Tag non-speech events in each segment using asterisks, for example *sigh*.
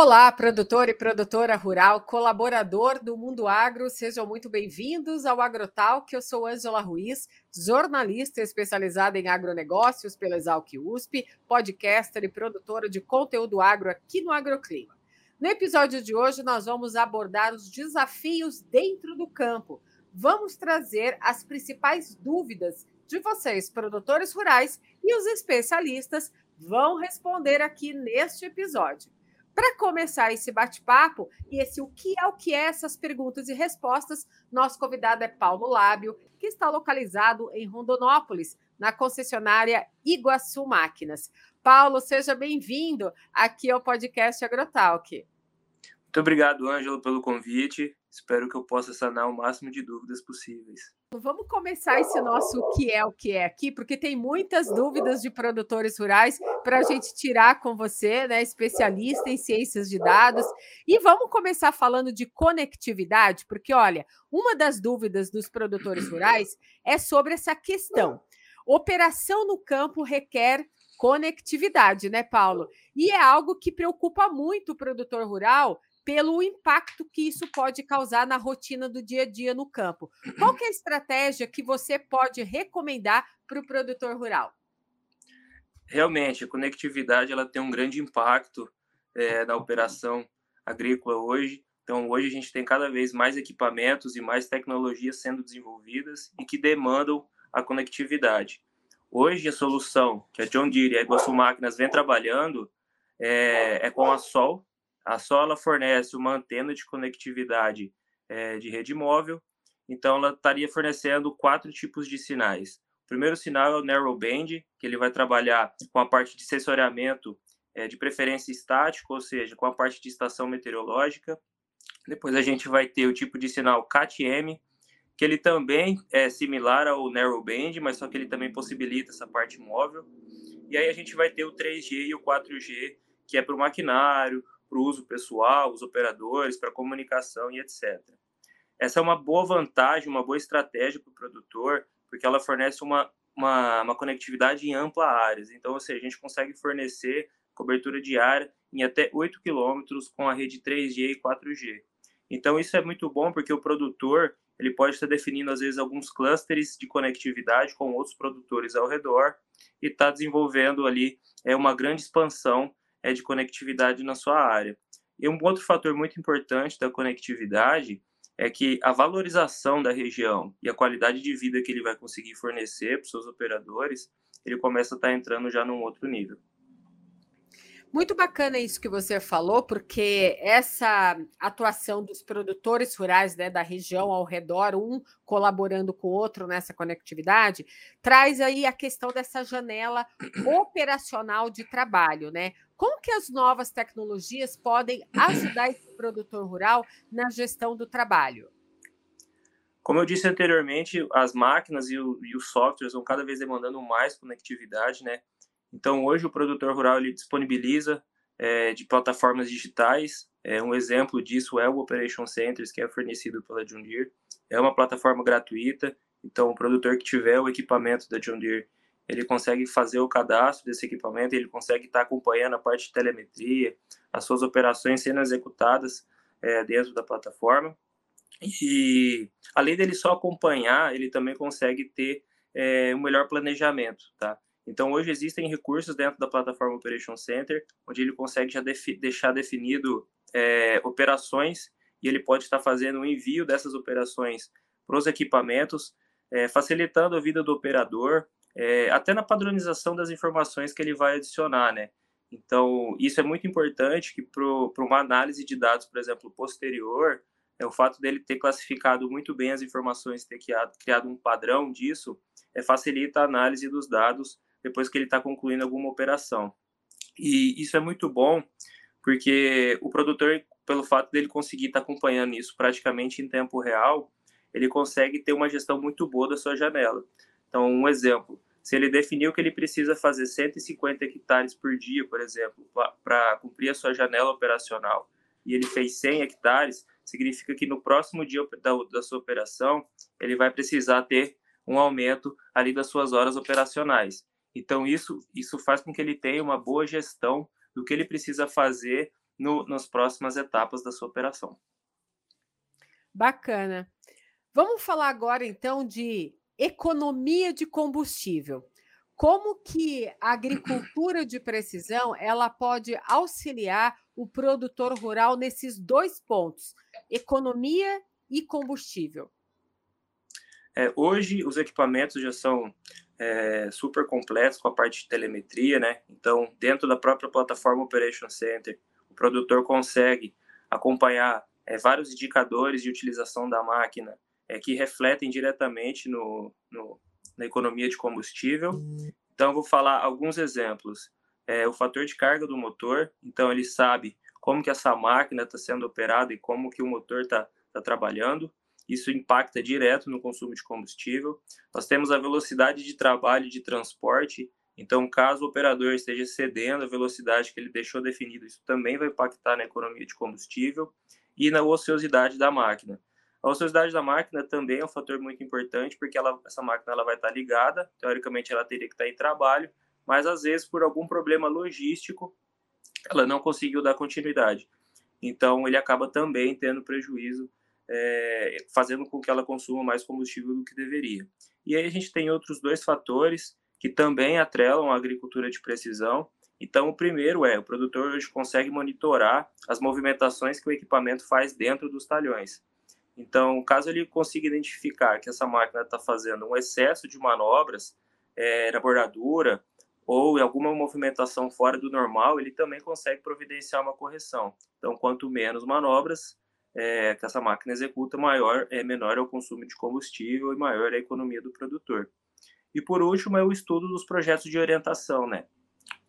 Olá, produtor e produtora rural, colaborador do Mundo Agro, sejam muito bem-vindos ao Agrotalk. Eu sou Ângela Ruiz, jornalista especializada em agronegócios pela Exalc USP, podcaster e produtora de conteúdo agro aqui no Agroclima. No episódio de hoje, nós vamos abordar os desafios dentro do campo. Vamos trazer as principais dúvidas de vocês, produtores rurais, e os especialistas vão responder aqui neste episódio. Para começar esse bate-papo e esse o que é o que é essas perguntas e respostas, nosso convidado é Paulo Lábio, que está localizado em Rondonópolis, na concessionária Iguaçu Máquinas. Paulo, seja bem-vindo aqui ao podcast Agrotalk. Muito obrigado, Ângelo, pelo convite. Espero que eu possa sanar o máximo de dúvidas possíveis. Vamos começar esse nosso o que é o que é aqui, porque tem muitas dúvidas de produtores rurais para a gente tirar com você, né, especialista em ciências de dados. E vamos começar falando de conectividade, porque olha, uma das dúvidas dos produtores rurais é sobre essa questão. Operação no campo requer conectividade, né, Paulo? E é algo que preocupa muito o produtor rural, pelo impacto que isso pode causar na rotina do dia a dia no campo. Qual é a estratégia que você pode recomendar para o produtor rural? Realmente, a conectividade ela tem um grande impacto é, na operação agrícola hoje. Então, hoje a gente tem cada vez mais equipamentos e mais tecnologias sendo desenvolvidas e que demandam a conectividade. Hoje, a solução que a John Deere e a Iguaçu Máquinas vem trabalhando é, é com a Sol, a Sola fornece uma antena de conectividade é, de rede móvel, então ela estaria fornecendo quatro tipos de sinais. O primeiro sinal é o narrowband, que ele vai trabalhar com a parte de sensoriamento é, de preferência estático, ou seja, com a parte de estação meteorológica. Depois a gente vai ter o tipo de sinal CAT-M, que ele também é similar ao narrowband, mas só que ele também possibilita essa parte móvel. E aí a gente vai ter o 3G e o 4G, que é para o maquinário, para o uso pessoal, os operadores, para comunicação e etc. Essa é uma boa vantagem, uma boa estratégia para o produtor, porque ela fornece uma, uma, uma, conectividade em ampla áreas. Então, ou seja, a gente consegue fornecer cobertura diária em até 8 quilômetros com a rede 3G e 4G. Então, isso é muito bom porque o produtor ele pode estar definindo, às vezes, alguns clusters de conectividade com outros produtores ao redor e está desenvolvendo ali é, uma grande expansão é de conectividade na sua área. E um outro fator muito importante da conectividade é que a valorização da região e a qualidade de vida que ele vai conseguir fornecer para os seus operadores, ele começa a estar tá entrando já num outro nível. Muito bacana isso que você falou, porque essa atuação dos produtores rurais né, da região ao redor, um colaborando com o outro nessa conectividade, traz aí a questão dessa janela operacional de trabalho, né? Como que as novas tecnologias podem ajudar esse produtor rural na gestão do trabalho? Como eu disse anteriormente, as máquinas e, o, e os softwares vão cada vez demandando mais conectividade, né? Então, hoje o produtor rural ele disponibiliza é, de plataformas digitais. É, um exemplo disso é o Operation Centers, que é fornecido pela John Deere. É uma plataforma gratuita, então o produtor que tiver o equipamento da John Deere, ele consegue fazer o cadastro desse equipamento, ele consegue estar acompanhando a parte de telemetria, as suas operações sendo executadas é, dentro da plataforma. E além dele só acompanhar, ele também consegue ter é, um melhor planejamento, tá? Então, hoje existem recursos dentro da plataforma Operation Center, onde ele consegue já defi deixar definido é, operações e ele pode estar fazendo o envio dessas operações para os equipamentos, é, facilitando a vida do operador, é, até na padronização das informações que ele vai adicionar, né? Então, isso é muito importante que para uma análise de dados, por exemplo, posterior, é, o fato dele ter classificado muito bem as informações, ter criado, criado um padrão disso, é, facilita a análise dos dados depois que ele está concluindo alguma operação. E isso é muito bom, porque o produtor, pelo fato dele conseguir estar tá acompanhando isso praticamente em tempo real, ele consegue ter uma gestão muito boa da sua janela. Então, um exemplo, se ele definiu que ele precisa fazer 150 hectares por dia, por exemplo, para cumprir a sua janela operacional, e ele fez 100 hectares, significa que no próximo dia da, da sua operação, ele vai precisar ter um aumento ali das suas horas operacionais. Então, isso, isso faz com que ele tenha uma boa gestão do que ele precisa fazer no, nas próximas etapas da sua operação. Bacana. Vamos falar agora então de economia de combustível. Como que a agricultura de precisão ela pode auxiliar o produtor rural nesses dois pontos, economia e combustível? É, hoje os equipamentos já são é, super completos com a parte de telemetria, né? Então, dentro da própria plataforma Operation Center, o produtor consegue acompanhar é, vários indicadores de utilização da máquina é, que refletem diretamente no, no, na economia de combustível. Então, eu vou falar alguns exemplos. É, o fator de carga do motor, então ele sabe como que essa máquina está sendo operada e como que o motor está tá trabalhando isso impacta direto no consumo de combustível. Nós temos a velocidade de trabalho de transporte, então, caso o operador esteja cedendo a velocidade que ele deixou definido, isso também vai impactar na economia de combustível e na ociosidade da máquina. A ociosidade da máquina também é um fator muito importante, porque ela, essa máquina ela vai estar ligada, teoricamente ela teria que estar em trabalho, mas às vezes por algum problema logístico ela não conseguiu dar continuidade. Então ele acaba também tendo prejuízo é, fazendo com que ela consuma mais combustível do que deveria. E aí a gente tem outros dois fatores que também atrelam a agricultura de precisão. Então, o primeiro é o produtor hoje consegue monitorar as movimentações que o equipamento faz dentro dos talhões. Então, caso ele consiga identificar que essa máquina está fazendo um excesso de manobras é, na bordadura ou em alguma movimentação fora do normal, ele também consegue providenciar uma correção. Então, quanto menos manobras, é, que essa máquina executa, maior é menor é o consumo de combustível e maior é a economia do produtor. E por último é o estudo dos projetos de orientação, né?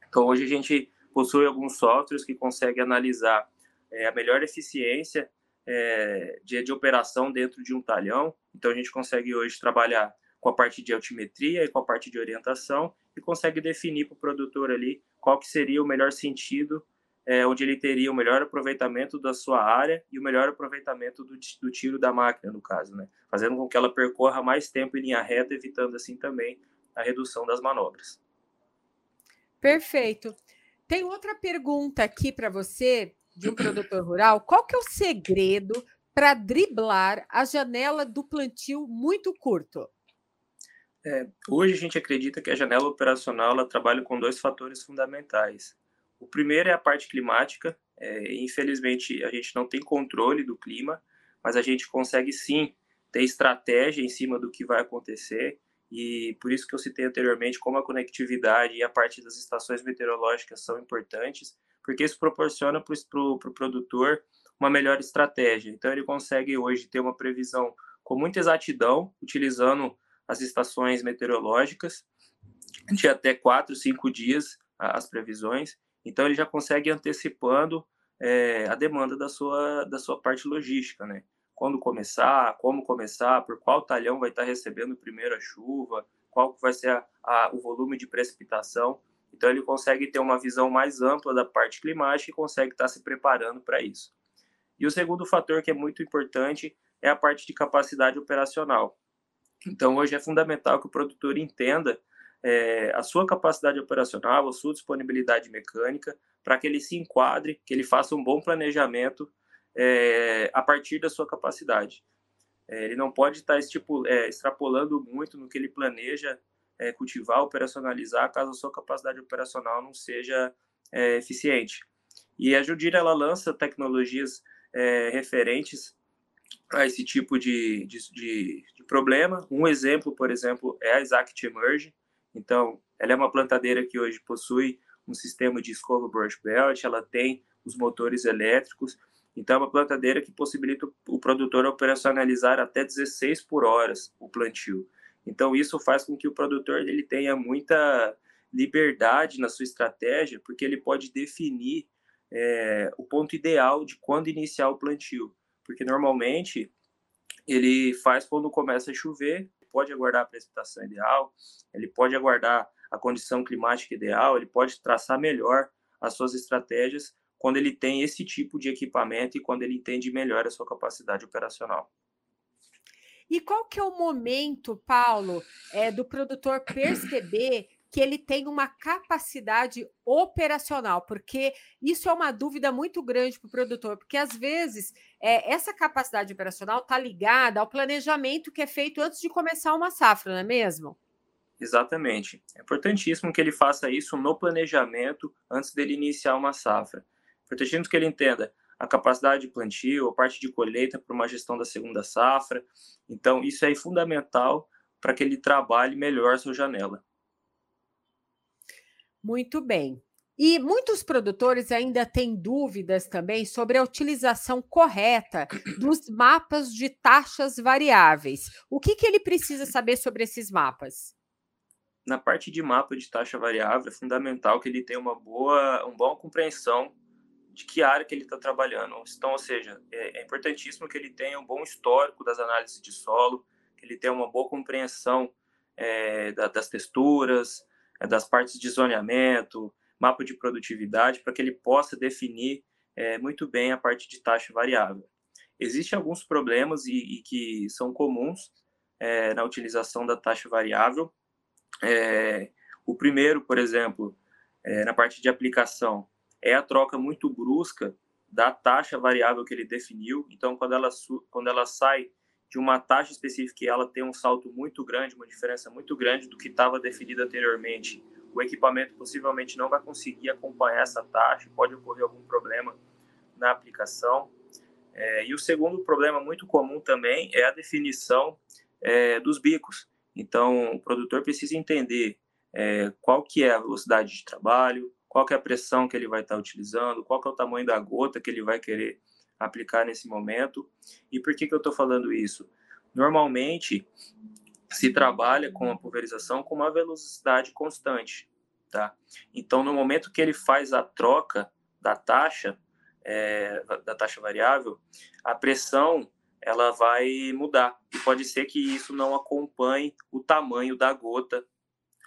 Então hoje a gente possui alguns softwares que conseguem analisar é, a melhor eficiência é, de, de operação dentro de um talhão. Então a gente consegue hoje trabalhar com a parte de altimetria e com a parte de orientação e consegue definir para o produtor ali qual que seria o melhor sentido é, onde ele teria o melhor aproveitamento da sua área e o melhor aproveitamento do, do tiro da máquina, no caso, né? fazendo com que ela percorra mais tempo em linha reta, evitando assim também a redução das manobras. Perfeito. Tem outra pergunta aqui para você, de um produtor rural. Qual que é o segredo para driblar a janela do plantio muito curto? É, hoje a gente acredita que a janela operacional ela trabalha com dois fatores fundamentais. O primeiro é a parte climática. É, infelizmente, a gente não tem controle do clima, mas a gente consegue sim ter estratégia em cima do que vai acontecer. E por isso que eu citei anteriormente como a conectividade e a parte das estações meteorológicas são importantes, porque isso proporciona para o pro, pro produtor uma melhor estratégia. Então, ele consegue hoje ter uma previsão com muita exatidão, utilizando as estações meteorológicas, de até quatro, cinco dias as previsões, então ele já consegue antecipando é, a demanda da sua, da sua parte logística, né? Quando começar, como começar, por qual talhão vai estar recebendo a chuva, qual vai ser a, a, o volume de precipitação. Então ele consegue ter uma visão mais ampla da parte climática e consegue estar se preparando para isso. E o segundo fator que é muito importante é a parte de capacidade operacional. Então hoje é fundamental que o produtor entenda é, a sua capacidade operacional, a sua disponibilidade mecânica, para que ele se enquadre, que ele faça um bom planejamento é, a partir da sua capacidade. É, ele não pode estar é, extrapolando muito no que ele planeja é, cultivar, operacionalizar, caso a sua capacidade operacional não seja é, eficiente. E a Judira ela lança tecnologias referentes a esse tipo de, de, de, de, problema. Um exemplo, por exemplo, é a Exact Emerge, então, ela é uma plantadeira que hoje possui um sistema de escova brush belt, ela tem os motores elétricos, então é uma plantadeira que possibilita o produtor operacionalizar até 16 por hora o plantio. Então isso faz com que o produtor ele tenha muita liberdade na sua estratégia, porque ele pode definir é, o ponto ideal de quando iniciar o plantio, porque normalmente ele faz quando começa a chover pode aguardar a precipitação ideal, ele pode aguardar a condição climática ideal, ele pode traçar melhor as suas estratégias quando ele tem esse tipo de equipamento e quando ele entende melhor a sua capacidade operacional. E qual que é o momento, Paulo, é, do produtor perceber que ele tem uma capacidade operacional, porque isso é uma dúvida muito grande para o produtor, porque às vezes é, essa capacidade operacional está ligada ao planejamento que é feito antes de começar uma safra, não é mesmo? Exatamente. É importantíssimo que ele faça isso no planejamento antes dele iniciar uma safra. É importantíssimo que ele entenda a capacidade de plantio, a parte de colheita para uma gestão da segunda safra. Então, isso é fundamental para que ele trabalhe melhor sua janela. Muito bem. E muitos produtores ainda têm dúvidas também sobre a utilização correta dos mapas de taxas variáveis. O que, que ele precisa saber sobre esses mapas? Na parte de mapa de taxa variável, é fundamental que ele tenha uma boa, uma boa compreensão de que área que ele está trabalhando. Então, ou seja, é, é, importantíssimo que ele tenha um bom histórico das análises de solo, que ele tenha uma boa compreensão é, da, das texturas, das partes de zoneamento, mapa de produtividade, para que ele possa definir é, muito bem a parte de taxa variável. Existem alguns problemas e, e que são comuns é, na utilização da taxa variável. É, o primeiro, por exemplo, na parte de aplicação, é a troca muito brusca da taxa variável que ele definiu. Então, quando ela, quando ela sai de uma taxa específica e ela tem um salto muito grande, uma diferença muito grande do que estava definido anteriormente, o equipamento possivelmente não vai conseguir acompanhar essa taxa, pode ocorrer algum problema na aplicação. É, e o segundo problema muito comum também é a definição é, dos bicos. Então, o produtor precisa entender é, qual que é a velocidade de trabalho, qual que é a pressão que ele vai estar utilizando, qual que é o tamanho da gota que ele vai querer aplicar nesse momento. E por que, que eu estou falando isso? Normalmente, se trabalha com a pulverização com uma velocidade constante, tá? Então, no momento que ele faz a troca da taxa, é, da taxa variável, a pressão ela vai mudar. E pode ser que isso não acompanhe o tamanho da gota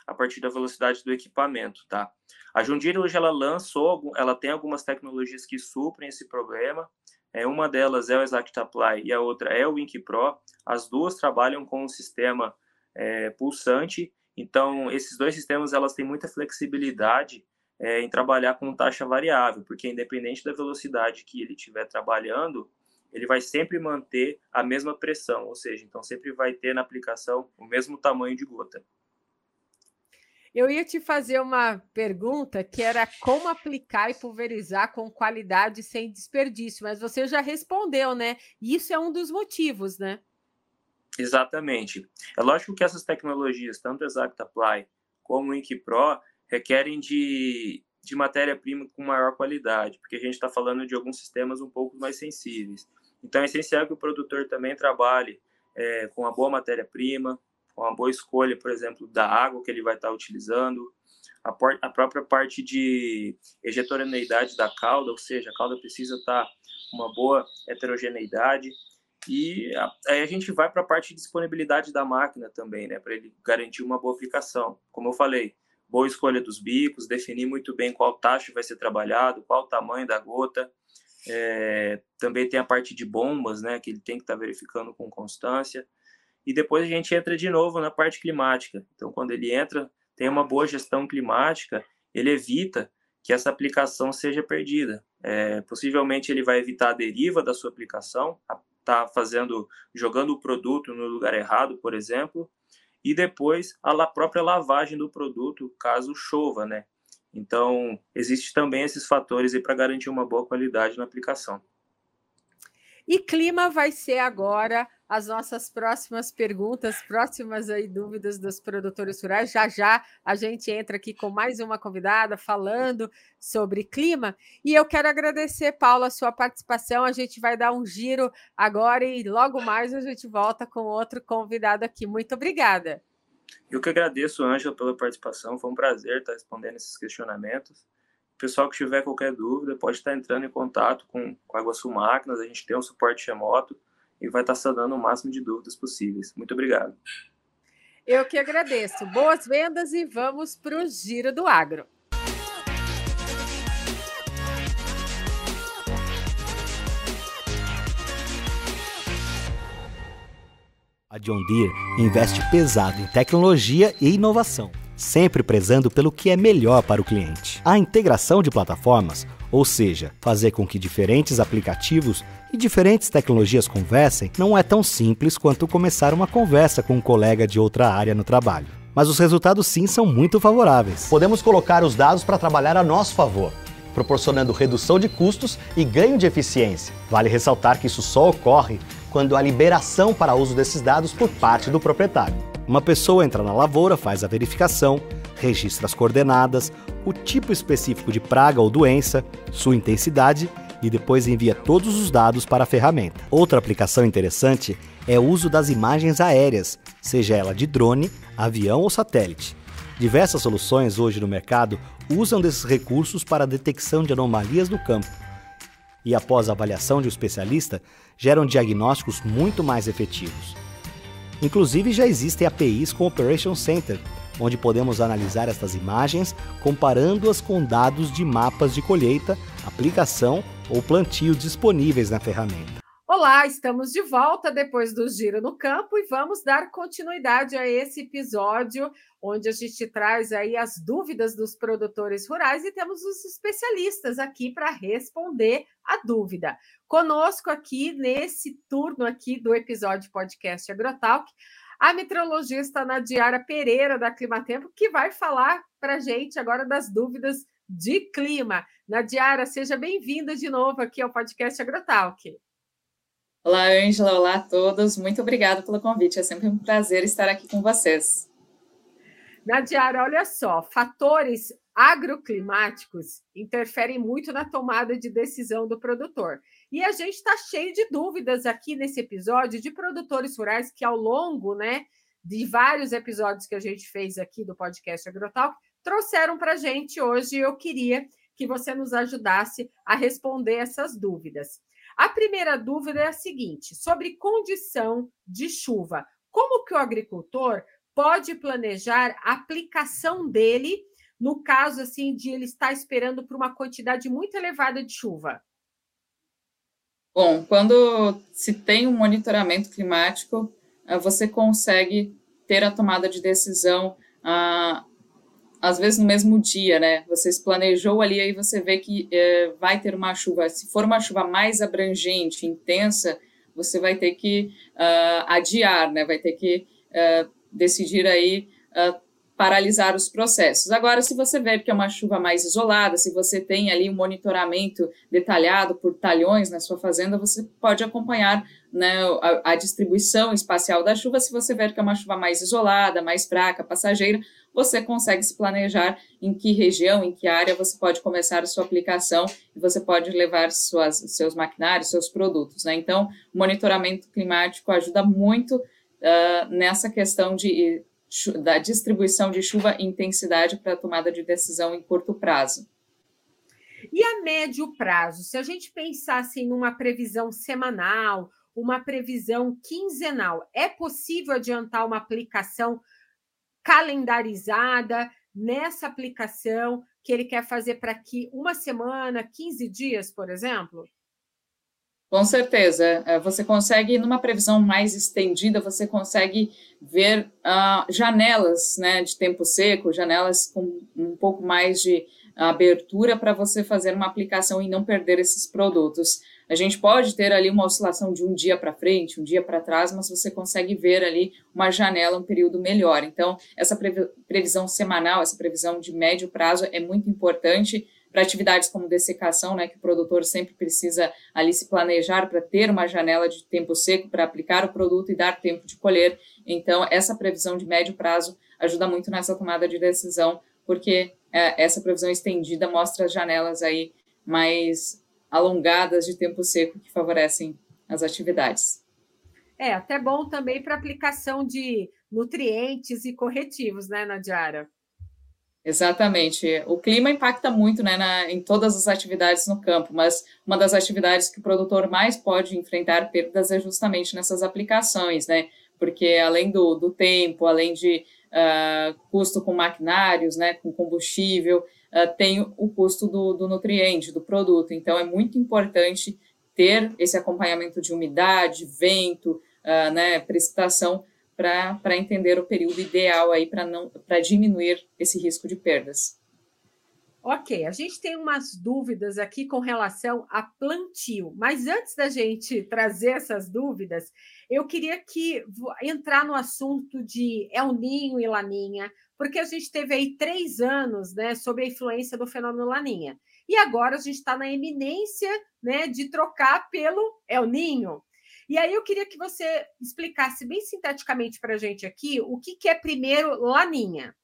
a partir da velocidade do equipamento, tá? A Jundir hoje ela lançou, ela tem algumas tecnologias que suprem esse problema. É, uma delas é o ExactApply e a outra é o Wink Pro. As duas trabalham com um sistema é, pulsante. Então, esses dois sistemas elas têm muita flexibilidade é, em trabalhar com taxa variável, porque independente da velocidade que ele estiver trabalhando, ele vai sempre manter a mesma pressão, ou seja, então sempre vai ter na aplicação o mesmo tamanho de gota. Eu ia te fazer uma pergunta que era como aplicar e pulverizar com qualidade sem desperdício, mas você já respondeu, né? Isso é um dos motivos, né? Exatamente. É lógico que essas tecnologias, tanto Exact Apply como o Ink Pro, requerem de, de matéria-prima com maior qualidade, porque a gente está falando de alguns sistemas um pouco mais sensíveis. Então é essencial que o produtor também trabalhe é, com a boa matéria-prima, uma boa escolha, por exemplo, da água que ele vai estar utilizando, a, a própria parte de ejetorineidade da cauda, ou seja, a cauda precisa estar uma boa heterogeneidade. E aí a gente vai para a parte de disponibilidade da máquina também, né, para ele garantir uma boa aplicação. Como eu falei, boa escolha dos bicos, definir muito bem qual taxa vai ser trabalhado, qual o tamanho da gota. É, também tem a parte de bombas, né, que ele tem que estar tá verificando com constância e depois a gente entra de novo na parte climática. Então, quando ele entra, tem uma boa gestão climática, ele evita que essa aplicação seja perdida. É, possivelmente ele vai evitar a deriva da sua aplicação, tá fazendo, jogando o produto no lugar errado, por exemplo, e depois a própria lavagem do produto, caso chova, né? Então, existe também esses fatores aí para garantir uma boa qualidade na aplicação. E clima vai ser agora as nossas próximas perguntas, próximas aí dúvidas dos produtores rurais. Já já a gente entra aqui com mais uma convidada falando sobre clima. E eu quero agradecer, Paula, a sua participação. A gente vai dar um giro agora e logo mais a gente volta com outro convidado aqui. Muito obrigada. Eu que agradeço, Ângela, pela participação. Foi um prazer estar respondendo esses questionamentos. Pessoal que tiver qualquer dúvida pode estar entrando em contato com, com a Iguaçu Máquinas. A gente tem um suporte remoto e vai estar sanando o máximo de dúvidas possíveis. Muito obrigado. Eu que agradeço. Boas vendas e vamos para o Giro do Agro. A John Deere investe pesado em tecnologia e inovação sempre prezando pelo que é melhor para o cliente. A integração de plataformas, ou seja, fazer com que diferentes aplicativos e diferentes tecnologias conversem, não é tão simples quanto começar uma conversa com um colega de outra área no trabalho. Mas os resultados sim são muito favoráveis. Podemos colocar os dados para trabalhar a nosso favor proporcionando redução de custos e ganho de eficiência. Vale ressaltar que isso só ocorre quando há liberação para uso desses dados por parte do proprietário. Uma pessoa entra na lavoura, faz a verificação, registra as coordenadas, o tipo específico de praga ou doença, sua intensidade e depois envia todos os dados para a ferramenta. Outra aplicação interessante é o uso das imagens aéreas, seja ela de drone, avião ou satélite. Diversas soluções hoje no mercado usam desses recursos para a detecção de anomalias no campo. E após a avaliação de um especialista, geram diagnósticos muito mais efetivos. Inclusive já existem APIs com Operation Center, onde podemos analisar estas imagens comparando-as com dados de mapas de colheita, aplicação ou plantio disponíveis na ferramenta. Olá, estamos de volta depois do Giro no Campo e vamos dar continuidade a esse episódio onde a gente traz aí as dúvidas dos produtores rurais e temos os especialistas aqui para responder a dúvida. Conosco aqui nesse turno aqui do episódio podcast Agrotalk, a meteorologista Nadiara Pereira da Climatempo, que vai falar para a gente agora das dúvidas de clima. Nadiara, seja bem-vinda de novo aqui ao podcast Agrotalk. Olá, Ângela. Olá a todos. Muito obrigada pelo convite. É sempre um prazer estar aqui com vocês. Nadiara, olha só, fatores agroclimáticos interferem muito na tomada de decisão do produtor. E a gente está cheio de dúvidas aqui nesse episódio de produtores rurais que, ao longo né, de vários episódios que a gente fez aqui do podcast Agrotalk, trouxeram para a gente hoje. Eu queria que você nos ajudasse a responder essas dúvidas. A primeira dúvida é a seguinte: sobre condição de chuva. Como que o agricultor pode planejar a aplicação dele no caso assim de ele estar esperando por uma quantidade muito elevada de chuva? Bom, quando se tem um monitoramento climático, eh, você consegue ter a tomada de decisão ah, às vezes no mesmo dia, né? Você planejou ali, aí você vê que é, vai ter uma chuva. Se for uma chuva mais abrangente, intensa, você vai ter que uh, adiar, né? Vai ter que uh, decidir aí uh, paralisar os processos. Agora, se você ver que é uma chuva mais isolada, se você tem ali um monitoramento detalhado por talhões na sua fazenda, você pode acompanhar né, a, a, distribuição espacial da chuva. Se você ver que é uma chuva mais isolada, mais fraca, passageira, você consegue se planejar em que região, em que área você pode começar a sua aplicação e você pode levar suas, seus maquinários, seus produtos. Né? Então, o monitoramento climático ajuda muito uh, nessa questão de, da distribuição de chuva e intensidade para a tomada de decisão em curto prazo. E a médio prazo, se a gente pensasse em uma previsão semanal, uma previsão quinzenal, é possível adiantar uma aplicação calendarizada nessa aplicação que ele quer fazer para aqui uma semana, 15 dias, por exemplo? Com certeza. É, você consegue, numa previsão mais estendida, você consegue ver uh, janelas né, de tempo seco, janelas com um pouco mais de abertura para você fazer uma aplicação e não perder esses produtos. A gente pode ter ali uma oscilação de um dia para frente, um dia para trás, mas você consegue ver ali uma janela, um período melhor. Então, essa previsão semanal, essa previsão de médio prazo é muito importante para atividades como dessecação, né, que o produtor sempre precisa ali se planejar para ter uma janela de tempo seco para aplicar o produto e dar tempo de colher. Então, essa previsão de médio prazo ajuda muito nessa tomada de decisão, porque é, essa previsão estendida mostra as janelas aí mais alongadas de tempo seco que favorecem as atividades. É, até bom também para aplicação de nutrientes e corretivos, né, Nadiara? Exatamente. O clima impacta muito né, na, em todas as atividades no campo, mas uma das atividades que o produtor mais pode enfrentar perdas é justamente nessas aplicações, né? Porque além do, do tempo, além de uh, custo com maquinários, né, com combustível, uh, tem o custo do, do nutriente, do produto. Então, é muito importante ter esse acompanhamento de umidade, vento, uh, né, precipitação, para entender o período ideal aí para diminuir esse risco de perdas. Ok, a gente tem umas dúvidas aqui com relação a plantio, mas antes da gente trazer essas dúvidas, eu queria que entrar no assunto de El Ninho e Laninha, porque a gente teve aí três anos né, sobre a influência do fenômeno Laninha. E agora a gente está na eminência né, de trocar pelo El Ninho. E aí eu queria que você explicasse bem sinteticamente para a gente aqui o que, que é primeiro Laninha.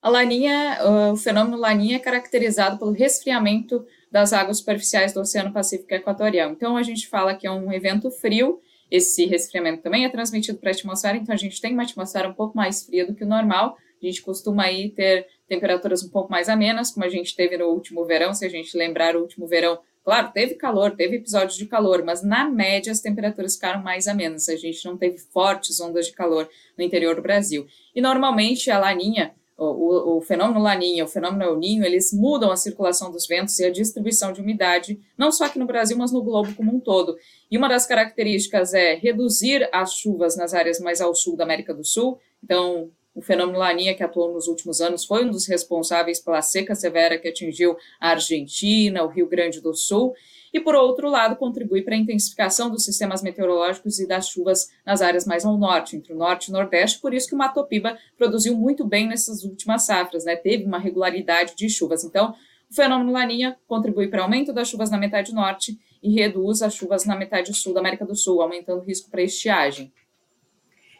A laninha, o fenômeno laninha é caracterizado pelo resfriamento das águas superficiais do Oceano Pacífico Equatorial. Então, a gente fala que é um evento frio, esse resfriamento também é transmitido para a atmosfera, então a gente tem uma atmosfera um pouco mais fria do que o normal. A gente costuma aí ter temperaturas um pouco mais amenas, como a gente teve no último verão, se a gente lembrar o último verão, claro, teve calor, teve episódios de calor, mas na média as temperaturas ficaram mais amenas. A gente não teve fortes ondas de calor no interior do Brasil. E normalmente a laninha o, o, fenômeno Laninha, o fenômeno El Ninho, eles mudam a circulação dos ventos e a distribuição de umidade, não só aqui no Brasil, mas no globo como um todo. E uma das características é reduzir as chuvas nas áreas mais ao sul da América do Sul. Então, o fenômeno Laninha, que atuou nos últimos anos, foi um dos responsáveis pela seca severa que atingiu a Argentina, o Rio Grande do Sul e, por outro lado, contribui para a intensificação dos sistemas meteorológicos e das chuvas nas áreas mais ao norte, entre o norte e o nordeste, por isso que o Matopiba produziu muito bem nessas últimas safras, né? teve uma regularidade de chuvas. Então, o fenômeno Laninha contribui para o aumento das chuvas na metade norte e reduz as chuvas na metade sul da América do Sul, aumentando o risco para estiagem.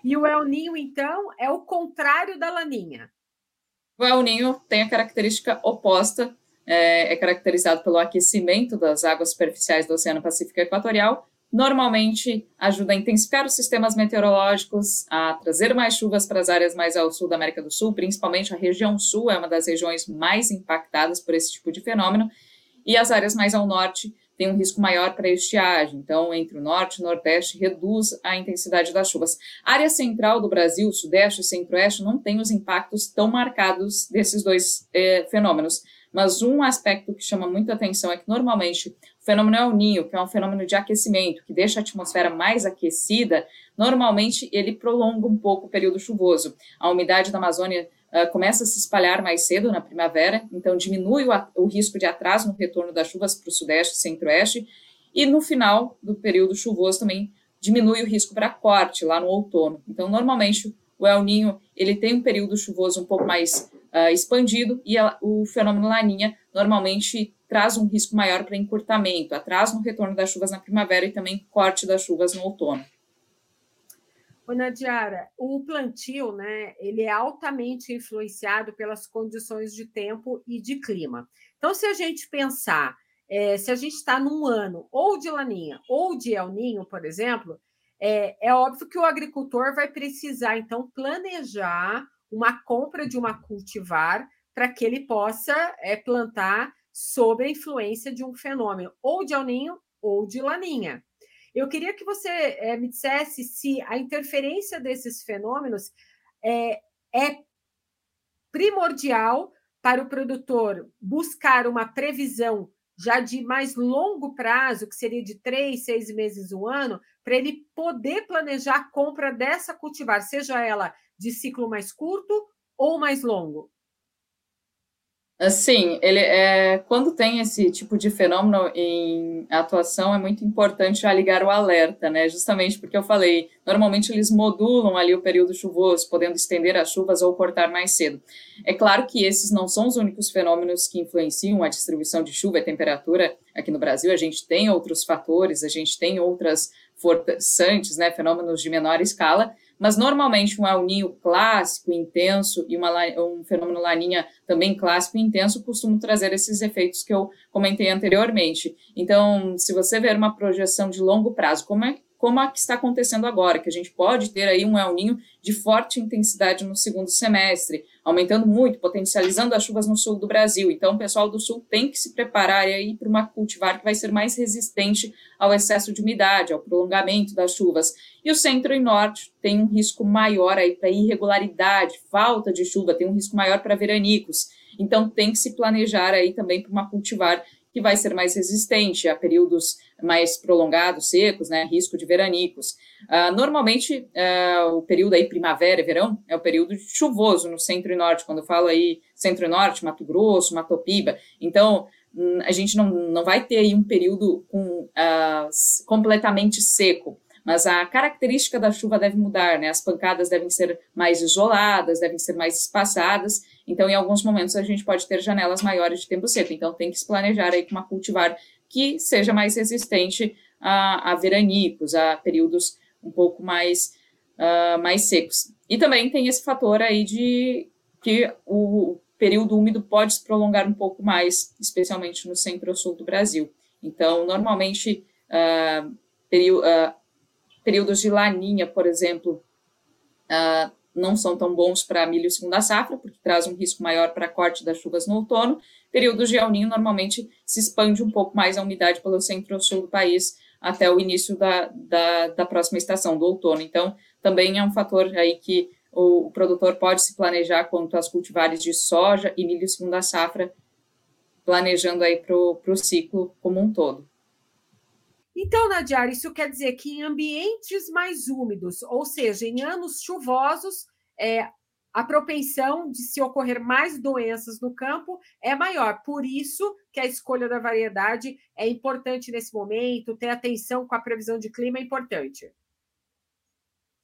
E o El Ninho, então, é o contrário da Laninha. O El Ninho tem a característica oposta é, é caracterizado pelo aquecimento das águas superficiais do Oceano Pacífico Equatorial, normalmente ajuda a intensificar os sistemas meteorológicos, a trazer mais chuvas para as áreas mais ao sul da América do Sul, principalmente a região sul é uma das regiões mais impactadas por esse tipo de fenômeno, e as áreas mais ao norte têm um risco maior para estiagem. Então, entre o norte e o nordeste, reduz a intensidade das chuvas. Área central do Brasil, sudeste e centro-oeste, não tem os impactos tão marcados desses dois eh, fenômenos. Mas um aspecto que chama muita atenção é que normalmente o fenômeno El Ninho, que é um fenômeno de aquecimento, que deixa a atmosfera mais aquecida, normalmente ele prolonga um pouco o período chuvoso. A umidade da Amazônia uh, começa a se espalhar mais cedo na primavera, então diminui o, o risco de atraso no retorno das chuvas para o sudeste e centro-oeste, e no final do período chuvoso também diminui o risco para corte lá no outono. Então, normalmente, o El Ninho ele tem um período chuvoso um pouco mais uh, expandido e o fenômeno Laninha normalmente traz um risco maior para encurtamento, atraso no retorno das chuvas na primavera e também corte das chuvas no outono. Ô, Nadiara, o plantio, né, ele é altamente influenciado pelas condições de tempo e de clima. Então, se a gente pensar, é, se a gente está num ano ou de laninha ou de El Ninho, por exemplo, é, é óbvio que o agricultor vai precisar, então, planejar uma compra de uma cultivar para que ele possa é, plantar sob a influência de um fenômeno ou de alninho ou de laninha. Eu queria que você é, me dissesse se a interferência desses fenômenos é, é primordial para o produtor buscar uma previsão já de mais longo prazo, que seria de três, seis meses, um ano, para ele poder planejar a compra dessa cultivar, seja ela de ciclo mais curto ou mais longo? Sim, ele é quando tem esse tipo de fenômeno em atuação é muito importante já ligar o alerta, né? Justamente porque eu falei, normalmente eles modulam ali o período chuvoso, podendo estender as chuvas ou cortar mais cedo. É claro que esses não são os únicos fenômenos que influenciam a distribuição de chuva e temperatura aqui no Brasil. A gente tem outros fatores, a gente tem outras forçantes, né? Fenômenos de menor escala mas normalmente um El clássico, intenso, e uma, um fenômeno Laninha também clássico e intenso costumam trazer esses efeitos que eu comentei anteriormente. Então, se você ver uma projeção de longo prazo, como é como a que está acontecendo agora, que a gente pode ter aí um El Ninho de forte intensidade no segundo semestre, aumentando muito, potencializando as chuvas no sul do Brasil. Então, o pessoal do sul tem que se preparar aí para uma cultivar que vai ser mais resistente ao excesso de umidade, ao prolongamento das chuvas. E o centro e norte tem um risco maior aí para irregularidade, falta de chuva, tem um risco maior para veranicos. Então, tem que se planejar aí também para uma cultivar que vai ser mais resistente a períodos mais prolongados, secos, né, risco de veranicos. Uh, normalmente, uh, o período aí primavera e verão é o período chuvoso no centro e norte, quando eu falo aí centro e norte, Mato Grosso, Mato Piba. Então, hum, a gente não, não vai ter aí um período com, uh, completamente seco mas a característica da chuva deve mudar, né? As pancadas devem ser mais isoladas, devem ser mais espaçadas. Então, em alguns momentos, a gente pode ter janelas maiores de tempo seco. Então, tem que se planejar aí com uma cultivar que seja mais resistente a, a veranicos, a períodos um pouco mais, uh, mais secos. E também tem esse fator aí de que o período úmido pode se prolongar um pouco mais, especialmente no centro-sul do Brasil. Então, normalmente, uh, período, uh, Períodos de laninha, por exemplo, uh, não são tão bons para milho segunda safra, porque traz um risco maior para corte das chuvas no outono. Períodos de El Ninho normalmente se expande um pouco mais a umidade pelo centro-sul do país até o início da, da, da, próxima estação, do outono. Então, também é um fator aí que o, o produtor pode se planejar quanto às cultivares de soja e milho segunda safra, planejando aí para o ciclo como um todo. Então, Nadiara, isso quer dizer que em ambientes mais úmidos, ou seja, em anos chuvosos, é, a propensão de se ocorrer mais doenças no campo é maior. Por isso que a escolha da variedade é importante nesse momento, ter atenção com a previsão de clima é importante.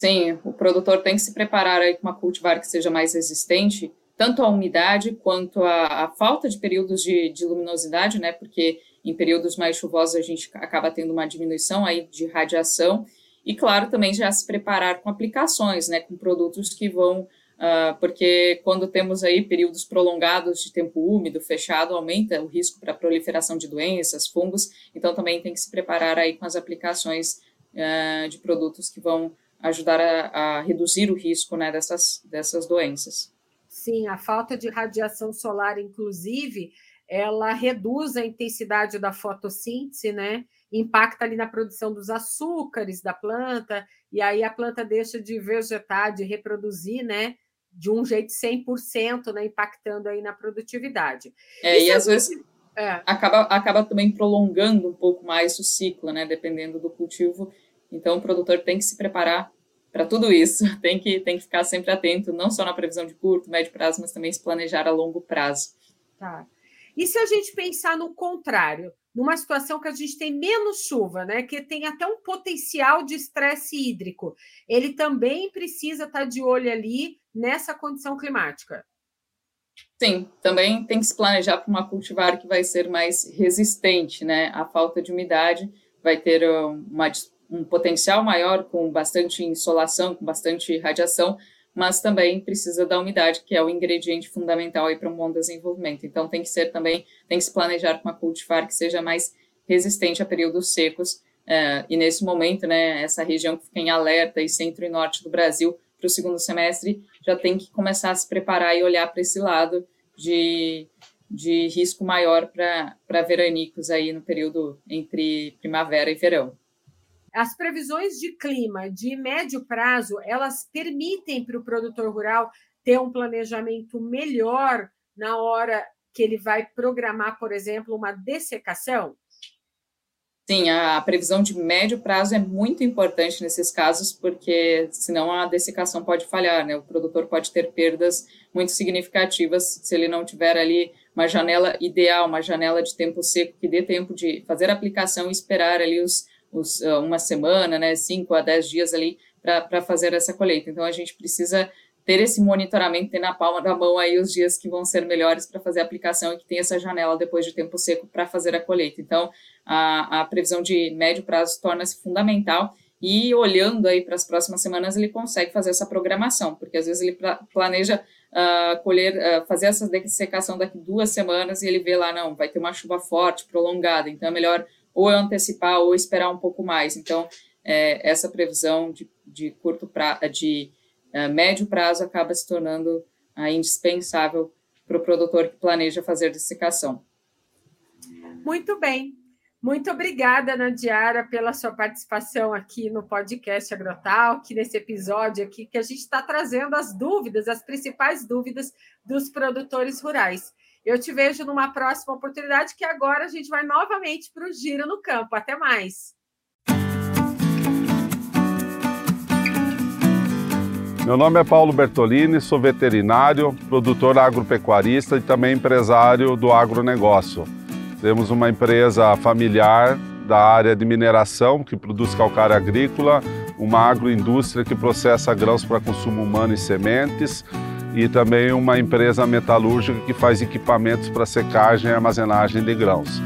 Sim, o produtor tem que se preparar aí com uma cultivar que seja mais resistente, tanto à umidade quanto à, à falta de períodos de, de luminosidade, né? Porque em períodos mais chuvosos a gente acaba tendo uma diminuição aí de radiação e claro também já se preparar com aplicações, né, com produtos que vão uh, porque quando temos aí períodos prolongados de tempo úmido, fechado, aumenta o risco para proliferação de doenças, fungos, então também tem que se preparar aí com as aplicações uh, de produtos que vão ajudar a, a reduzir o risco né, dessas, dessas doenças. Sim, a falta de radiação solar, inclusive, ela reduz a intensidade da fotossíntese, né? Impacta ali na produção dos açúcares da planta, e aí a planta deixa de vegetar, de reproduzir, né? De um jeito 100%, né? Impactando aí na produtividade. É, e, e às vezes é. acaba, acaba também prolongando um pouco mais o ciclo, né? Dependendo do cultivo. Então, o produtor tem que se preparar para tudo isso, *laughs* tem que, tem que ficar sempre atento, não só na previsão de curto, médio prazo, mas também se planejar a longo prazo. Tá. E se a gente pensar no contrário, numa situação que a gente tem menos chuva, né, que tem até um potencial de estresse hídrico, ele também precisa estar de olho ali nessa condição climática. Sim, também tem que se planejar para uma cultivar que vai ser mais resistente, né, à falta de umidade, vai ter uma, um potencial maior com bastante insolação, com bastante radiação, mas também precisa da umidade, que é o ingrediente fundamental para um bom desenvolvimento. Então tem que ser também, tem que se planejar com uma cultivar que seja mais resistente a períodos secos. Uh, e nesse momento, né, essa região que fica em alerta e centro e norte do Brasil para o segundo semestre já tem que começar a se preparar e olhar para esse lado de, de risco maior para veranicos aí no período entre primavera e verão. As previsões de clima de médio prazo, elas permitem para o produtor rural ter um planejamento melhor na hora que ele vai programar, por exemplo, uma dessecação? Sim, a previsão de médio prazo é muito importante nesses casos, porque senão a dessecação pode falhar, né? O produtor pode ter perdas muito significativas se ele não tiver ali uma janela ideal, uma janela de tempo seco que dê tempo de fazer a aplicação e esperar ali os os, ah, uma semana, né, cinco a dez dias ali para fazer essa colheita. Então a gente precisa ter esse monitoramento, ter na palma da mão aí os dias que vão ser melhores para fazer a aplicação e que tem essa janela depois de tempo seco para fazer a colheita. Então a, a previsão de médio prazo torna-se fundamental e olhando aí para as próximas semanas ele consegue fazer essa programação, porque às vezes ele planeja uh, colher, uh, fazer essa dessecação daqui duas semanas e ele vê lá, não, vai ter uma chuva forte, prolongada, então é melhor ou antecipar ou esperar um pouco mais. Então, é, essa previsão de, de curto prazo, de uh, médio prazo acaba se tornando uh, indispensável para o produtor que planeja fazer dessecação. Muito bem. Muito obrigada, Nadiara, pela sua participação aqui no podcast Agrotalk, nesse episódio aqui que a gente está trazendo as dúvidas, as principais dúvidas dos produtores rurais. Eu te vejo numa próxima oportunidade, que agora a gente vai novamente para o Giro no Campo. Até mais. Meu nome é Paulo Bertolini, sou veterinário, produtor agropecuarista e também empresário do agronegócio. Temos uma empresa familiar da área de mineração que produz calcário agrícola, uma agroindústria que processa grãos para consumo humano e sementes e também uma empresa metalúrgica que faz equipamentos para secagem e armazenagem de grãos.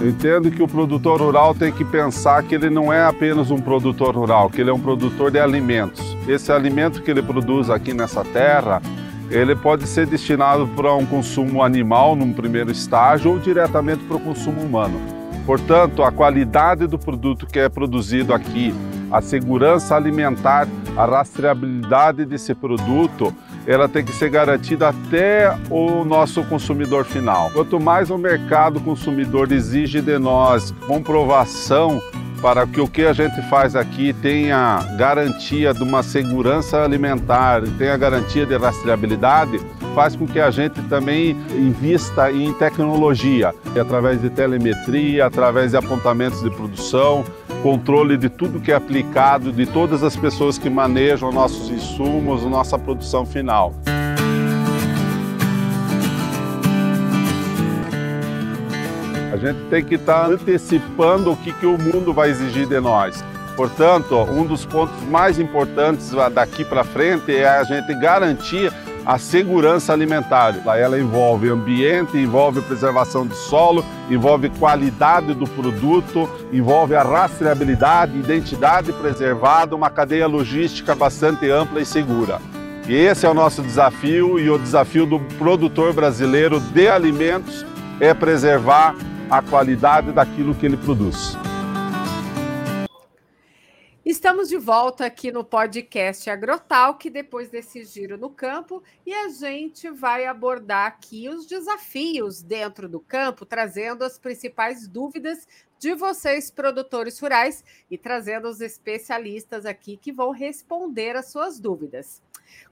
Eu entendo que o produtor rural tem que pensar que ele não é apenas um produtor rural, que ele é um produtor de alimentos. Esse alimento que ele produz aqui nessa terra, ele pode ser destinado para um consumo animal num primeiro estágio ou diretamente para o consumo humano. Portanto, a qualidade do produto que é produzido aqui, a segurança alimentar, a rastreabilidade desse produto, ela tem que ser garantida até o nosso consumidor final. Quanto mais o mercado consumidor exige de nós comprovação para que o que a gente faz aqui tenha garantia de uma segurança alimentar, tenha garantia de rastreabilidade, faz com que a gente também invista em tecnologia, através de telemetria, através de apontamentos de produção, controle de tudo que é aplicado, de todas as pessoas que manejam nossos insumos, nossa produção final. A gente tem que estar antecipando o que, que o mundo vai exigir de nós. Portanto, um dos pontos mais importantes daqui para frente é a gente garantir a segurança alimentar. Ela envolve ambiente, envolve preservação de solo, envolve qualidade do produto, envolve a rastreabilidade, identidade preservada, uma cadeia logística bastante ampla e segura. E esse é o nosso desafio e o desafio do produtor brasileiro de alimentos é preservar a qualidade daquilo que ele produz. Estamos de volta aqui no podcast Agrotalk, depois desse giro no campo, e a gente vai abordar aqui os desafios dentro do campo, trazendo as principais dúvidas de vocês, produtores rurais, e trazendo os especialistas aqui que vão responder as suas dúvidas.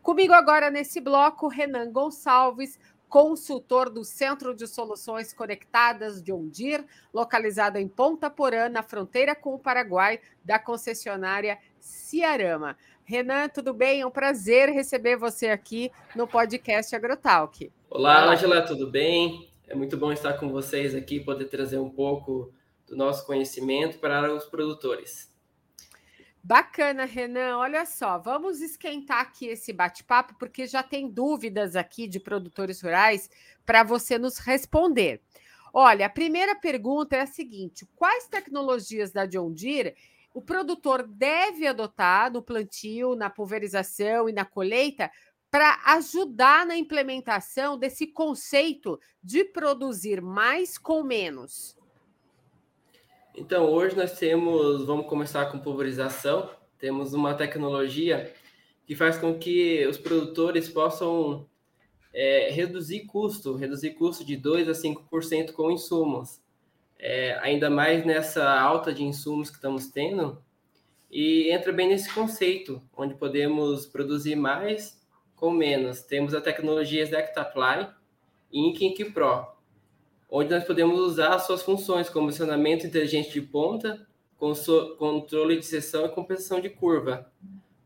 Comigo agora nesse bloco, Renan Gonçalves, consultor do Centro de Soluções Conectadas de Ondir, localizado em Ponta Porã, na fronteira com o Paraguai, da concessionária Ciarama. Renan, tudo bem? É um prazer receber você aqui no podcast Agrotalk. Olá, Angela, tudo bem? É muito bom estar com vocês aqui, poder trazer um pouco do nosso conhecimento para os produtores. Bacana, Renan. Olha só, vamos esquentar aqui esse bate-papo, porque já tem dúvidas aqui de produtores rurais para você nos responder. Olha, a primeira pergunta é a seguinte: quais tecnologias da John Deere o produtor deve adotar no plantio, na pulverização e na colheita para ajudar na implementação desse conceito de produzir mais com menos? Então, hoje nós temos, vamos começar com pulverização, temos uma tecnologia que faz com que os produtores possam é, reduzir custo, reduzir custo de 2 a 5% com insumos. É, ainda mais nessa alta de insumos que estamos tendo, e entra bem nesse conceito, onde podemos produzir mais com menos. Temos a tecnologia Exactaply e Ink Pro, onde nós podemos usar suas funções como acionamento inteligente de ponta, controle de seção e compensação de curva,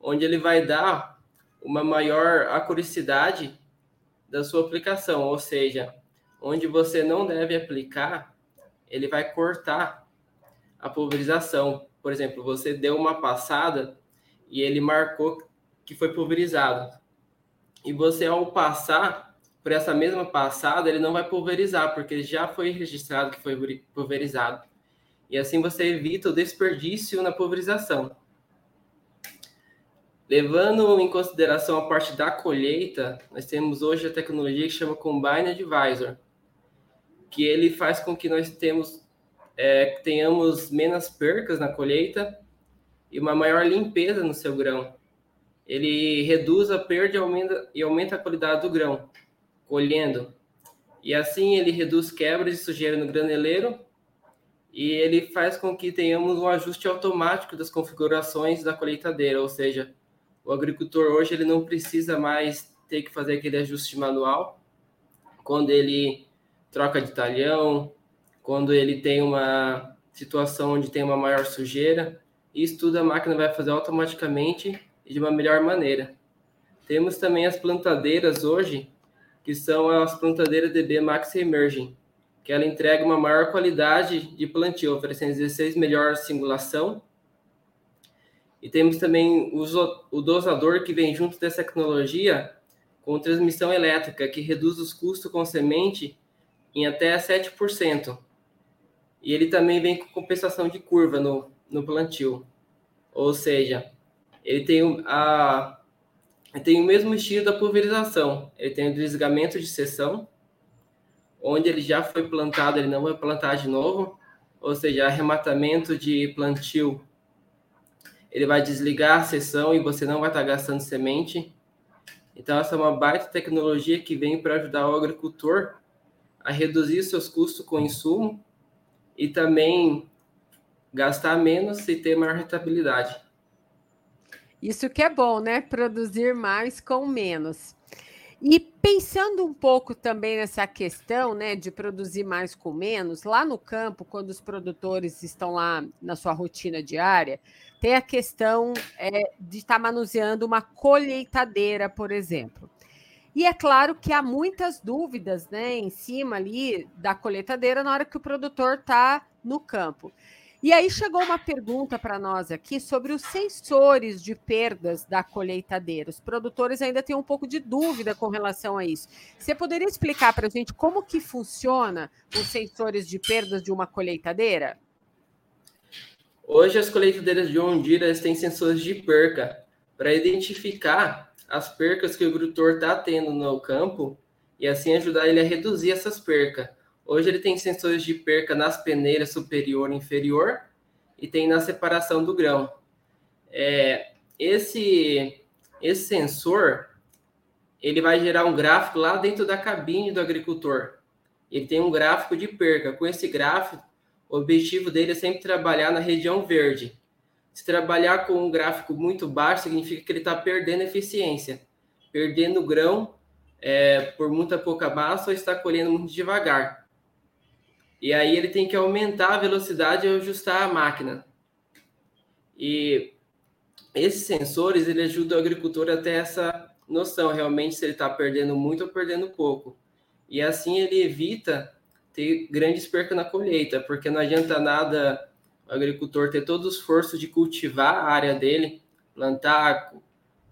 onde ele vai dar uma maior acuricidade da sua aplicação, ou seja, onde você não deve aplicar, ele vai cortar a pulverização. Por exemplo, você deu uma passada e ele marcou que foi pulverizado. E você, ao passar, por essa mesma passada, ele não vai pulverizar, porque já foi registrado que foi pulverizado. E assim você evita o desperdício na pulverização. Levando em consideração a parte da colheita, nós temos hoje a tecnologia que chama Combine Advisor, que ele faz com que nós temos, é, tenhamos menos percas na colheita e uma maior limpeza no seu grão. Ele reduz a perda e aumenta, e aumenta a qualidade do grão colhendo. E assim ele reduz quebras de sujeira no graneleiro e ele faz com que tenhamos um ajuste automático das configurações da colheitadeira, ou seja, o agricultor hoje ele não precisa mais ter que fazer aquele ajuste manual, quando ele troca de talhão, quando ele tem uma situação onde tem uma maior sujeira, isso tudo a máquina vai fazer automaticamente e de uma melhor maneira. Temos também as plantadeiras hoje, que são as plantadeiras DB Max Emerging, que ela entrega uma maior qualidade de plantio, oferecendo 16 melhor singulação. E temos também o dosador que vem junto dessa tecnologia com transmissão elétrica, que reduz os custos com semente em até 7%. E ele também vem com compensação de curva no, no plantio. Ou seja, ele tem, a, ele tem o mesmo estilo da pulverização. Ele tem o desligamento de seção, onde ele já foi plantado, ele não vai plantar de novo. Ou seja, arrematamento de plantio, ele vai desligar a seção e você não vai estar gastando semente. Então, essa é uma baita tecnologia que vem para ajudar o agricultor a reduzir seus custos com insumo e também gastar menos e ter maior rentabilidade. Isso que é bom, né? Produzir mais com menos. E pensando um pouco também nessa questão, né, de produzir mais com menos, lá no campo, quando os produtores estão lá na sua rotina diária, tem a questão é, de estar manuseando uma colheitadeira, por exemplo. E é claro que há muitas dúvidas né, em cima ali da colheitadeira na hora que o produtor está no campo. E aí chegou uma pergunta para nós aqui sobre os sensores de perdas da colheitadeira. Os produtores ainda têm um pouco de dúvida com relação a isso. Você poderia explicar para a gente como que funciona os sensores de perdas de uma colheitadeira? Hoje as colheitadeiras de Ondira têm sensores de perca para identificar as percas que o agricultor está tendo no campo e assim ajudar ele a reduzir essas percas. Hoje ele tem sensores de perca nas peneiras superior e inferior e tem na separação do grão. É, esse, esse sensor ele vai gerar um gráfico lá dentro da cabine do agricultor. Ele tem um gráfico de perca. Com esse gráfico, o objetivo dele é sempre trabalhar na região verde. Se trabalhar com um gráfico muito baixo, significa que ele está perdendo eficiência, perdendo grão é, por muita pouca massa ou está colhendo muito devagar. E aí ele tem que aumentar a velocidade e ajustar a máquina. E esses sensores ele ajudam o agricultor a ter essa noção realmente se ele está perdendo muito ou perdendo pouco. E assim ele evita ter grandes percas na colheita, porque não adianta nada o agricultor ter todo o esforço de cultivar a área dele, plantar,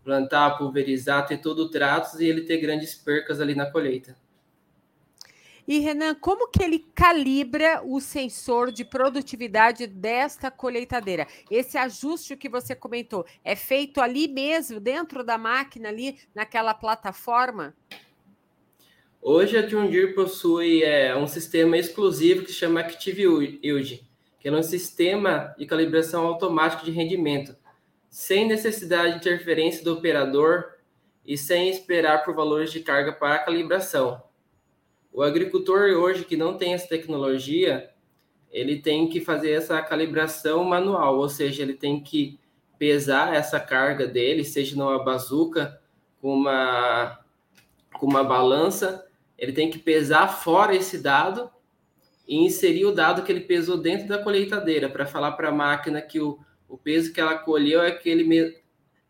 plantar, pulverizar, ter todo o trato e ele ter grandes percas ali na colheita. E, Renan, como que ele calibra o sensor de produtividade desta colheitadeira? Esse ajuste que você comentou é feito ali mesmo, dentro da máquina, ali naquela plataforma? Hoje a Deere possui é, um sistema exclusivo que se chama Active Yield, que é um sistema de calibração automático de rendimento, sem necessidade de interferência do operador e sem esperar por valores de carga para a calibração. O agricultor hoje que não tem essa tecnologia, ele tem que fazer essa calibração manual, ou seja, ele tem que pesar essa carga dele, seja numa bazuca, com uma, com uma balança, ele tem que pesar fora esse dado e inserir o dado que ele pesou dentro da colheitadeira, para falar para a máquina que o, o peso que ela colheu é aquele,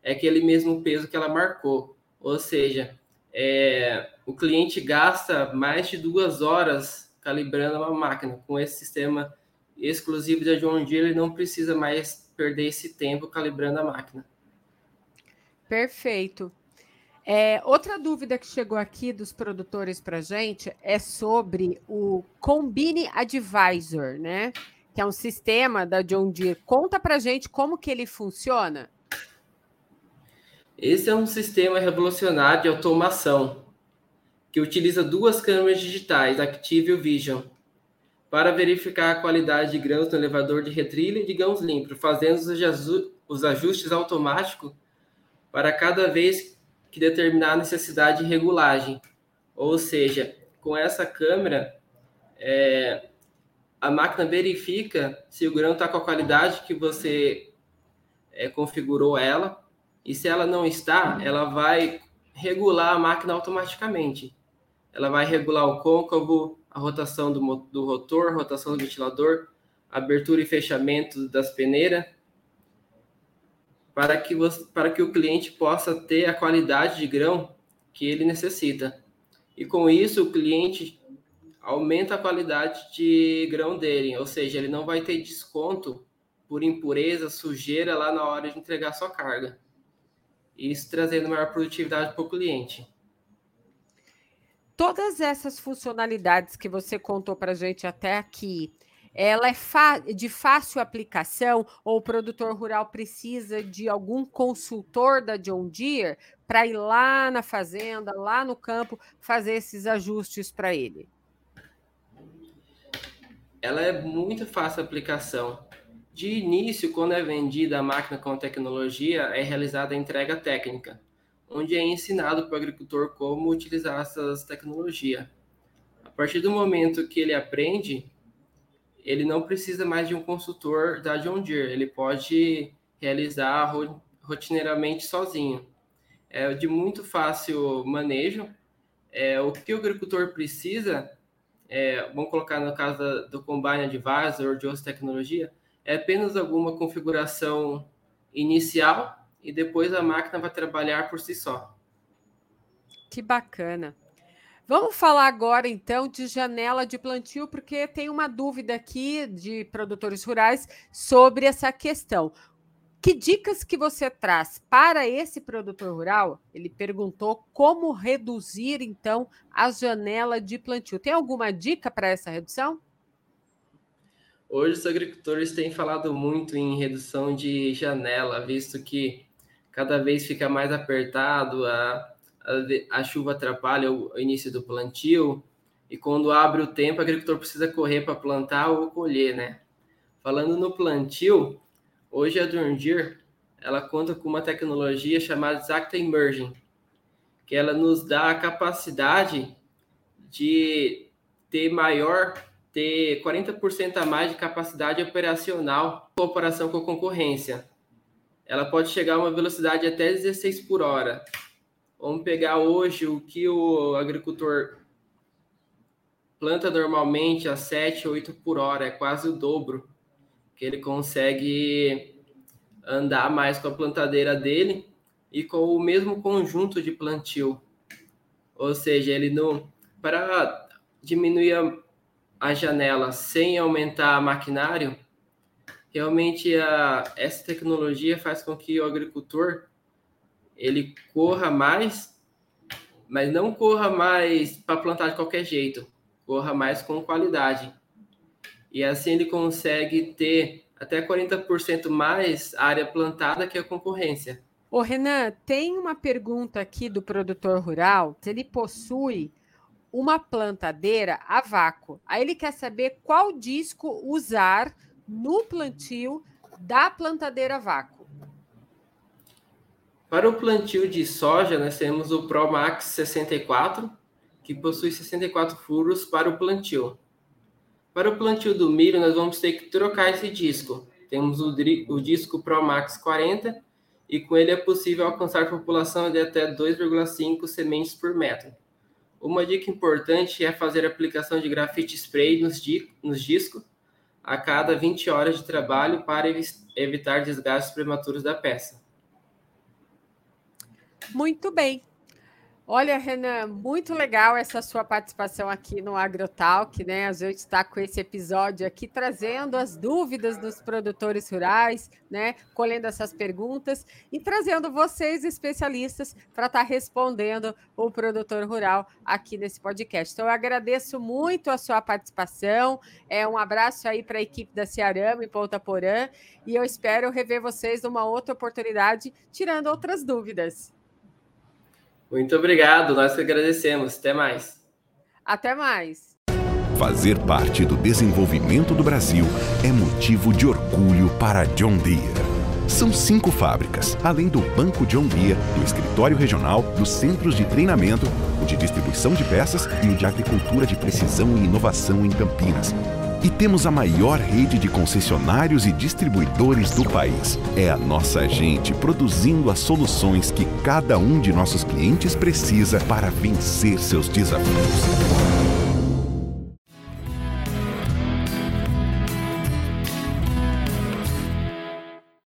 é aquele mesmo peso que ela marcou. Ou seja, é, o cliente gasta mais de duas horas calibrando uma máquina. Com esse sistema exclusivo da John Deere, ele não precisa mais perder esse tempo calibrando a máquina. Perfeito. É, outra dúvida que chegou aqui dos produtores para gente é sobre o Combine Advisor, né? Que é um sistema da John Deere. Conta para gente como que ele funciona. Esse é um sistema revolucionário de automação que utiliza duas câmeras digitais, Active Vision, para verificar a qualidade de grãos no elevador de retrilha e de grãos limpos, fazendo os ajustes automáticos para cada vez que determinar a necessidade de regulagem. Ou seja, com essa câmera, é, a máquina verifica se o grão está com a qualidade que você é, configurou ela e se ela não está, ela vai regular a máquina automaticamente. Ela vai regular o côncavo, a rotação do, do rotor, rotação do ventilador, abertura e fechamento das peneiras, para que, você, para que o cliente possa ter a qualidade de grão que ele necessita. E com isso, o cliente aumenta a qualidade de grão dele, ou seja, ele não vai ter desconto por impureza, sujeira lá na hora de entregar sua carga. Isso trazendo maior produtividade para o cliente. Todas essas funcionalidades que você contou para a gente até aqui, ela é de fácil aplicação ou o produtor rural precisa de algum consultor da John Deere para ir lá na fazenda, lá no campo, fazer esses ajustes para ele? Ela é muito fácil a aplicação. De início, quando é vendida a máquina com tecnologia, é realizada a entrega técnica, onde é ensinado para o agricultor como utilizar essas tecnologias. A partir do momento que ele aprende, ele não precisa mais de um consultor da John Deere, ele pode realizar rotineiramente sozinho. É de muito fácil manejo. É, o que o agricultor precisa, é, vamos colocar no caso do Combine Advisor ou de outra tecnologia, é apenas alguma configuração inicial e depois a máquina vai trabalhar por si só. Que bacana. Vamos falar agora então de janela de plantio, porque tem uma dúvida aqui de produtores rurais sobre essa questão. Que dicas que você traz para esse produtor rural? Ele perguntou como reduzir então a janela de plantio. Tem alguma dica para essa redução? Hoje os agricultores têm falado muito em redução de janela, visto que cada vez fica mais apertado a a, chuva atrapalha o início do plantio e quando abre o tempo, o agricultor precisa correr para plantar ou colher, né? Falando no plantio, hoje a Durndir, ela conta com uma tecnologia chamada Exacta Emerging, que ela nos dá a capacidade de ter maior, ter 40% a mais de capacidade operacional em comparação com a concorrência. Ela pode chegar a uma velocidade até 16 por hora, Vamos pegar hoje o que o agricultor planta normalmente a 7, 8 por hora, é quase o dobro que ele consegue andar mais com a plantadeira dele e com o mesmo conjunto de plantio. Ou seja, ele não para diminuir a, a janela sem aumentar o maquinário, realmente a, essa tecnologia faz com que o agricultor ele corra mais, mas não corra mais para plantar de qualquer jeito, corra mais com qualidade. E assim ele consegue ter até 40% mais área plantada que a concorrência. Ô Renan, tem uma pergunta aqui do produtor rural, se ele possui uma plantadeira a vácuo. Aí ele quer saber qual disco usar no plantio da plantadeira a vácuo. Para o plantio de soja, nós temos o ProMax 64, que possui 64 furos para o plantio. Para o plantio do milho, nós vamos ter que trocar esse disco. Temos o, o disco ProMax 40 e com ele é possível alcançar população de até 2,5 sementes por metro. Uma dica importante é fazer aplicação de grafite spray nos, di nos discos a cada 20 horas de trabalho para ev evitar desgastes prematuros da peça. Muito bem. Olha, Renan, muito legal essa sua participação aqui no AgroTalk, né? A gente está com esse episódio aqui trazendo as dúvidas dos produtores rurais, né? Colhendo essas perguntas e trazendo vocês, especialistas, para estar tá respondendo o produtor rural aqui nesse podcast. Então, eu agradeço muito a sua participação. É um abraço aí para a equipe da Ciarama em Ponta Porã e eu espero rever vocês numa outra oportunidade, tirando outras dúvidas. Muito obrigado, nós que agradecemos. Até mais. Até mais. Fazer parte do desenvolvimento do Brasil é motivo de orgulho para John Deere. São cinco fábricas, além do Banco John Deere, do Escritório Regional, dos Centros de Treinamento, o de Distribuição de Peças e o de Agricultura de Precisão e Inovação em Campinas E temos a maior rede de concessionários e distribuidores do país. É a nossa gente produzindo as soluções que cada um de nossos clientes precisa para vencer seus desafios.